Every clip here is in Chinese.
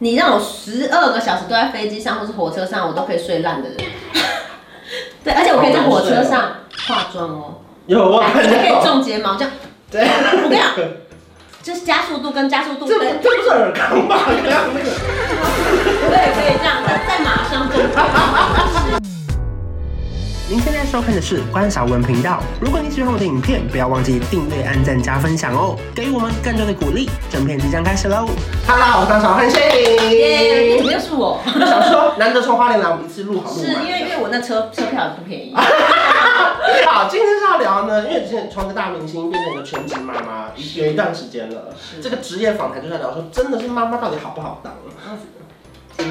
你让我十二个小时都在飞机上或是火车上，我都可以睡烂的人。对，而且我可以在火车上化妆哦。有啊，还可以种睫毛，这样。对，我跟你讲，就是加速度跟加速度。这这不是尔康吧？这样那个。对，可以这样，再再马上动。您现在收看的是关少文频道。如果你喜欢我的影片，不要忘记订阅、按赞、加分享哦，给予我们更多的鼓励。整片即将开始喽！Hello，我是关韶文，谢谢耶，又是我？想说难得从花莲来，我们一次录好录满。是因为因为我那车车票也不便宜。好，今天是要聊呢，因为之前从一个大明星变成一个全职妈妈，有一段时间了。是这个职业访谈就在聊说，真的是妈妈到底好不好当？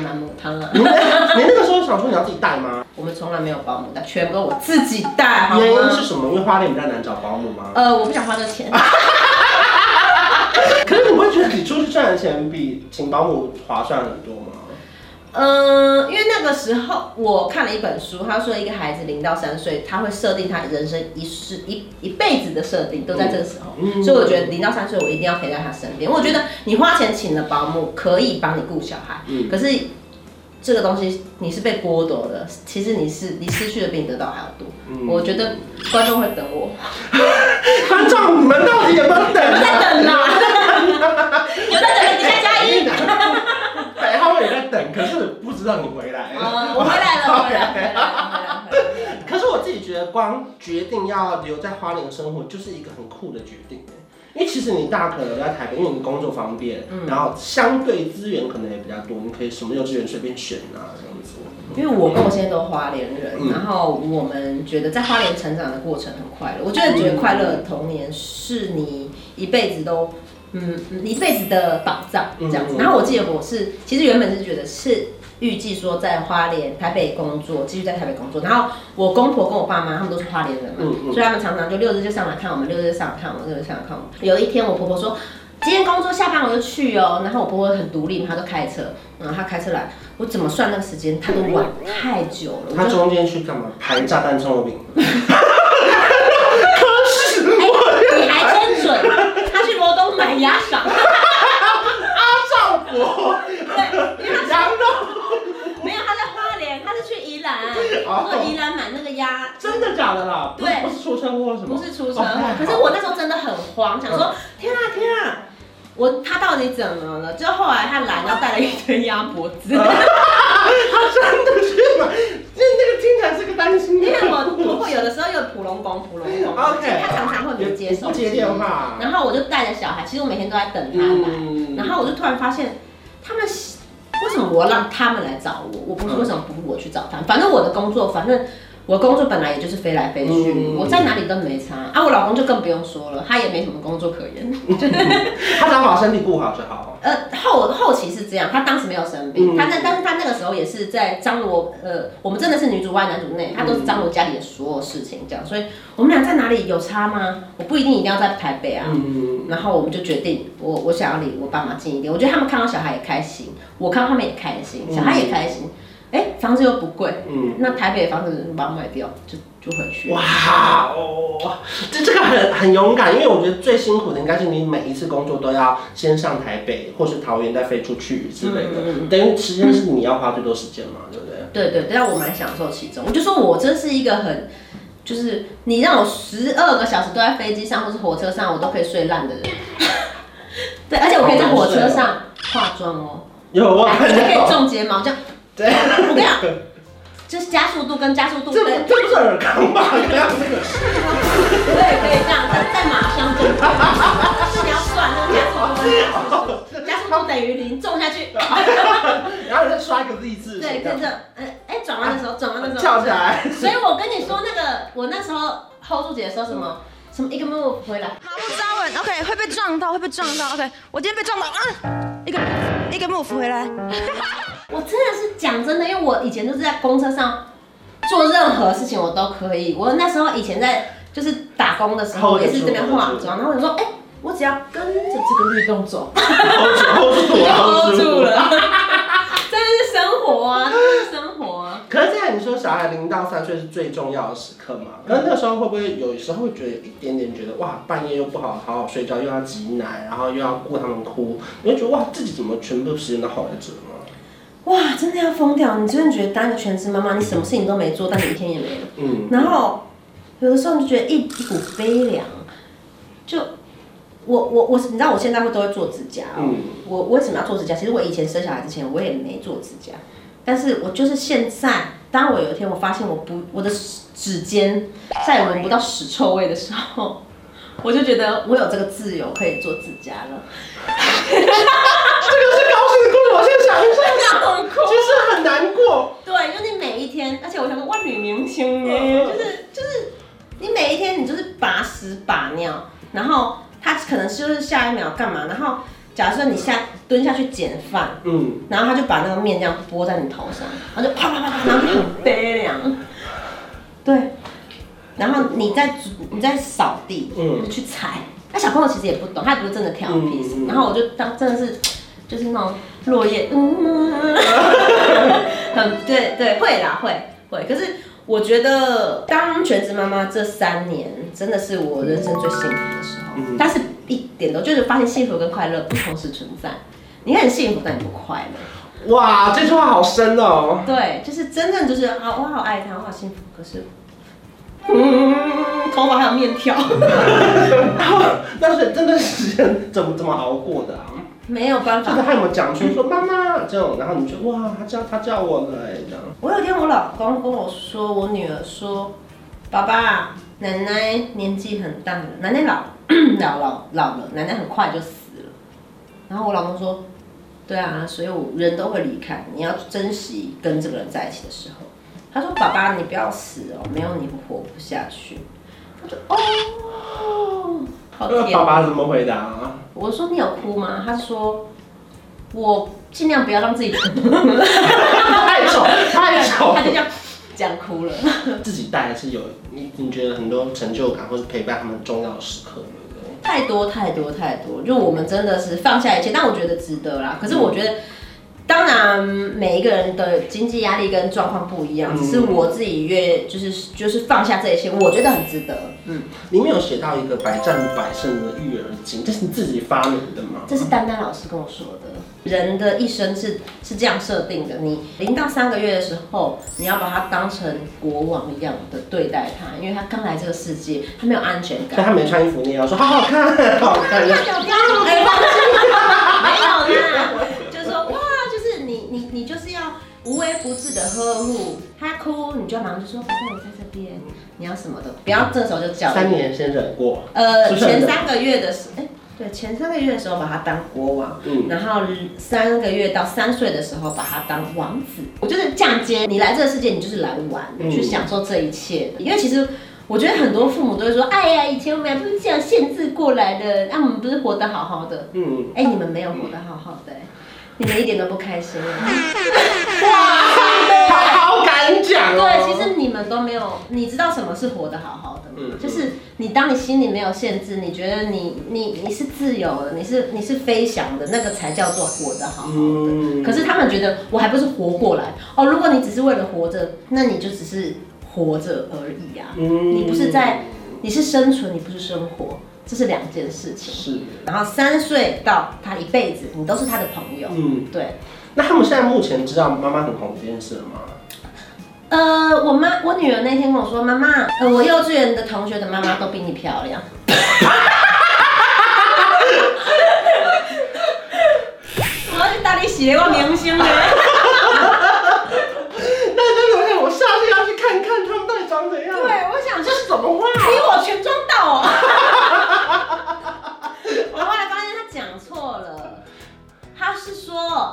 蛮母汤啊！你要自己带吗？我们从来没有保姆带，全部都我自己带。原因是什么？因为花店比较难找保姆吗？呃，我不想花这个钱。可是你不会觉得你出去赚的钱比请保姆划算很多吗？嗯，因为那个时候我看了一本书，他说一个孩子零到三岁，他会设定他人生一世一一辈子的设定都在这个时候，嗯、所以我觉得零到三岁我一定要陪在他身边。我觉得你花钱请了保姆可以帮你顾小孩，嗯、可是这个东西你是被剥夺的，其实你是你失去的比你得到还要多。嗯、我觉得观众会等我，观众你们到底有没有等？有在等啦，有在等，底下加一。对，他们也在等，可是不知道你回来。Uh, 我回来了，回来，回来，回来。可是我自己觉得，光决定要留在花莲生活，就是一个很酷的决定。因为其实你大可能在台北，因为你工作方便，嗯、然后相对资源可能也比较多，你可以什么幼稚园随便选啊，这样子。因为我跟我现在都花莲人，嗯、然后我们觉得在花莲成长的过程很快乐。我觉得觉得快乐的童年是你一辈子都。嗯，一辈子的保障这样子。然后我记得我是，其实原本是觉得是预计说在花莲、台北工作，继续在台北工作。然后我公婆跟我爸妈他们都是花莲人嘛，嗯嗯、所以他们常常就六日就上来看我们，六日就上来看我们，六日上来看我们。有一天我婆婆说，今天工作下班我就去哦。然后我婆婆很独立，她都开车，然后她开车来，我怎么算那个时间，她都晚太久了。她中间去干嘛？排炸弹葱油饼。买鸭赏，阿照伯，对，因为他羊肉，没有他在花莲，他是去宜兰，哦、说宜兰买那个鸭，真的假的啦？对，不是出车祸什么？不是出车祸，哦、可是我那时候真的很慌，想说天啊天啊，我他到底怎么了？就后来他来，然后带了一堆鸭脖子，他真的是买。那那个听起来是个担心，因为我婆婆有的时候有普龙工，普龙工，OK，她常常会没接手接电话，然后我就带着小孩，其实我每天都在等他来，嗯、然后我就突然发现，他们为什么我要让他们来找我？我不是为什么不我去找他们？反正我的工作，反正。我工作本来也就是飞来飞去，嗯、我在哪里都没差啊。我老公就更不用说了，他也没什么工作可言，他只要把身体顾好就好。呃，后后期是这样，他当时没有生病，嗯、他那但是他那个时候也是在张罗呃，我们真的是女主外男主内，他都是张罗家里的所有事情这样，所以我们俩在哪里有差吗？我不一定一定要在台北啊。嗯、然后我们就决定，我我想要离我爸妈近一点，我觉得他们看到小孩也开心，我看到他们也开心，小孩也开心。嗯哎、欸，房子又不贵，嗯，那台北的房子把它卖掉，就就回去。哇哦，这这个很很勇敢，因为我觉得最辛苦的应该是你每一次工作都要先上台北或是桃园再飞出去之类的，等于时间是你要花最多时间嘛，嗯、对不对？对对，但我蛮享受其中。我就说我真是一个很，就是你让我十二个小时都在飞机上或是火车上，我都可以睡烂的人。对，而且我可以在火车上化妆哦，有我看见，可以种睫毛这样。对，我跟你讲，就是加速度跟加速度，这这不是耳康吧？这样那个，对，可以这样，再再马上就，是你要算那个加速度跟加速度，加速度等于零，种下去，然后你再刷一个 Z 字，对，跟着，嗯，哎，转弯的时候，转弯的时候跳起来。所以我跟你说那个，我那时候 hold 住姐说什么，什么一个 move 回来，好，不抓稳，OK，会被撞到，会被撞到，OK，我今天被撞到，啊，一个一个 move 回来。我真的是讲真的，因为我以前都是在公车上做任何事情，我都可以。我那时候以前在就是打工的时候，也是这边化妆，然后我说，哎、欸，我只要跟着这个律动走，hold 住，hold 住了，真的是生活啊，真的是生活啊。可是现在你说。小孩零到三岁是最重要的时刻嘛，可是那时候会不会有时候会觉得一点点觉得哇，半夜又不好好好睡觉，又要挤奶，然后又要顾他们哭，你会觉得哇，自己怎么全部时间都耗在这吗？哇，真的要疯掉！你真的觉得当一个全职妈妈，你什么事情都没做，但你一天也没了。嗯。然后有的时候你就觉得一一股悲凉，就我我我，你知道我现在会都会做指甲哦。嗯。我为什么要做指甲？其实我以前生小孩之前我也没做指甲，但是我就是现在，当我有一天我发现我不我的指尖再也闻不到屎臭味的时候，我就觉得我有这个自由可以做指甲了。然后他可能就是下一秒干嘛，然后假设你下蹲下去捡饭，嗯，然后他就把那个面这样拨在你头上，然后就啪啪啪啪，然后就很悲凉。对，然后你在你在扫地，嗯，就去踩。那小朋友其实也不懂，他也不是真的调皮，嗯嗯、然后我就当真的是，就是那种落叶，嗯，很对对，会啦会会。可是我觉得当全职妈妈这三年，真的是我人生最幸福的时候。嗯、但是一点都就是发现幸福跟快乐不同时存在。你很幸福，但你不快乐。哇，这句话好深哦。对，就是真正就是啊，我好爱他，我好幸福，可是。嗯，头发还有面条，然后但是这段时间怎么怎么熬过的啊？没有办法。就是他有没有讲出说妈妈这种，然后你就哇，他叫他叫我来这样。我有一天我老公跟我说，我女儿说，爸爸奶奶年纪很大了，奶奶老 老老老了，奶奶很快就死了。然后我老公说，对啊，所以我人都会离开，你要珍惜跟这个人在一起的时候。他说：“爸爸，你不要死哦，没有你活不下去。”他说：“哦，好甜。”爸爸怎么回答啊？我说：“你有哭吗？”他说：“我尽量不要让自己哭。”太丑，太丑。他就这样讲哭了。自己带还是有你，你觉得很多成就感，或是陪伴他们重要的时刻？太多太多太多，就我们真的是放下一切，但我觉得值得啦。可是我觉得。当然，每一个人的经济压力跟状况不一样，只是我自己越就是就是放下这一切，我觉得很值得。嗯，里面有写到一个百战百胜的育儿经，这是你自己发明的吗？这是丹丹老师跟我说的。人的一生是是这样设定的，你零到三个月的时候，你要把他当成国王一样的对待他，因为他刚来这个世界，他没有安全感。他没穿衣服，你也要说好好看，好好看。没有啦。无微不至的呵护，他哭你就马上就说：“宝贝，我在这边。”你要什么的，不要这时候就叫。三年先忍过。呃，前三个月的时，哎、欸，对，前三个月的时候把他当国王，嗯，然后三个月到三岁的时候把他当王子。我就是嫁接你来这个世界，你就是来玩，嗯、去享受这一切。因为其实我觉得很多父母都会说：“哎呀，以前我们还不是这样限制过来的，那、啊、我们不是活得好好的。”嗯，哎、欸，你们没有活得好好的、欸。你们一点都不开心啊！哇，好敢讲哦！对，其实你们都没有，你知道什么是活得好好的吗？嗯，就是你当你心里没有限制，你觉得你你你是自由的，你是你是飞翔的，那个才叫做活得好好的。嗯，可是他们觉得我还不是活过来哦。如果你只是为了活着，那你就只是活着而已啊。嗯，你不是在，你是生存，你不是生活。这是两件事情。是。然后三岁到他一辈子，你都是他的朋友。嗯，对。那他们现在目前知道妈妈很红这件事了吗？呃，我妈，我女儿那天跟我说，妈妈，呃，我幼稚园的同学的妈妈都比你漂亮。我要去大理洗了个明星呢。那那我想，我下次要去看看他们到底长怎样。对，我想这是怎么画？比我全妆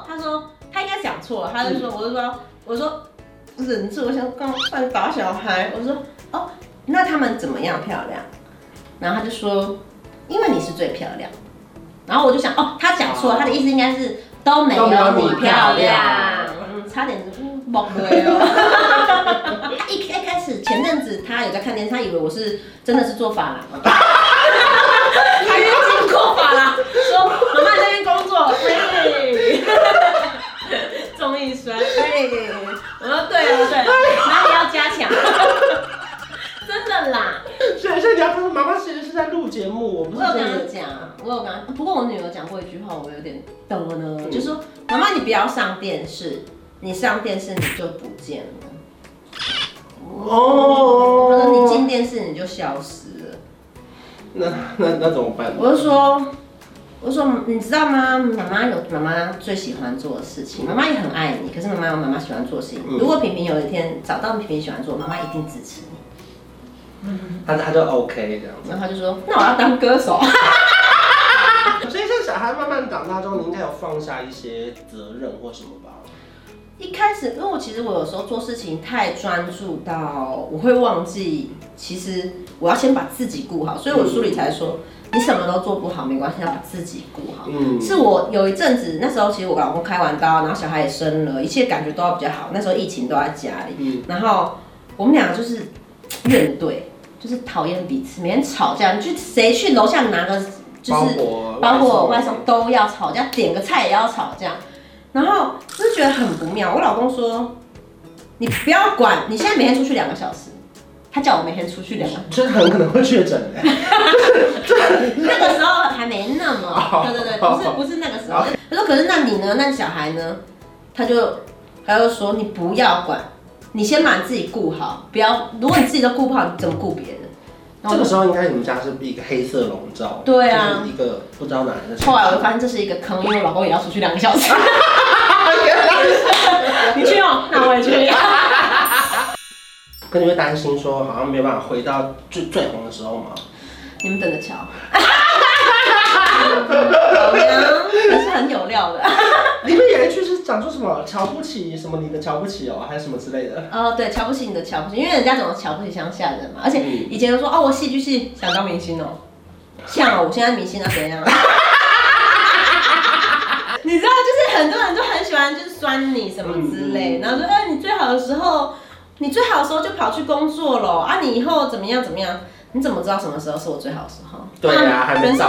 他说他应该讲错了，他就说，我就说，我说忍住，我想刚刚打小孩，我说哦，那他们怎么样漂亮？然后他就说，因为你是最漂亮。然后我就想，哦，他讲错了，他的意思应该是都没有你漂亮，嗯，差点就崩溃了。他 一一开始前阵子他有在看电视，他以为我是真的是做法郎。他已经过法了，说 我妈在那边工作，嘿，综我 说对啊对哪里要加强？真的啦。所以所以你要看妈妈其实是在录节目我不是这样讲。我有跟不过我女儿讲过一句话我有点懂呢。就说妈妈你不要上电视你上电视你就不见了。哦。我说你进电视你就消失了。那那那怎么办我就说我说，你知道吗？妈妈有妈妈最喜欢做的事情，妈妈也很爱你。可是妈妈有妈妈喜欢做的事情。嗯、如果平平有一天找到平平喜欢做，妈妈一定支持你。嗯，他他就 OK 这样子。然后他就说：“那我要当歌手。”所以，像小孩慢慢长大之后，你应该有放下一些责任或什么吧？一开始，因为我其实我有时候做事情太专注到我会忘记，其实我要先把自己顾好。所以我书里才说。嗯你什么都做不好没关系，要把自己顾好。嗯，是我有一阵子，那时候其实我老公开完刀，然后小孩也生了，一切感觉都要比较好。那时候疫情都在家里，嗯，然后我们两个就是怨怼，就是讨厌彼此，每天吵架。你去谁去楼下拿个就是包括外送都要吵架，点个菜也要吵架，然后就是觉得很不妙。我老公说：“你不要管，你现在每天出去两个小时。”他叫我每天出去两个，这很可能会确诊的。那个时候还没那么，对对对，不是不是那个时候。他说：“可是那你呢？那小孩呢？”他就他就说：“你不要管，你先把自己顾好，不要。如果你自己都顾不好，你怎么顾别人？”这个时候应该你们家是一个黑色笼罩，对啊，一个不知道哪来的。后来我就发现这是一个坑，因为我老公也要出去两个小时。你去哦，那我也去。可你会担心说，好像没有办法回到最最红的时候吗？你们等着瞧。老娘也是很有料的。里面有一句是讲说什么瞧不起什么你的瞧不起哦，还是什么之类的？哦，对，瞧不起你的瞧不起，因为人家总是瞧不起乡下人嘛。而且以前都说哦，我戏剧系想当明星哦，像我现在明星啊怎样？你知道，就是很多人都很喜欢，就是酸你什么之类，然后说哎，你最好的时候。你最好的时候就跑去工作了啊！你以后怎么样怎么样？你怎么知道什么时候是我最好的时候？对呀、啊，还没到。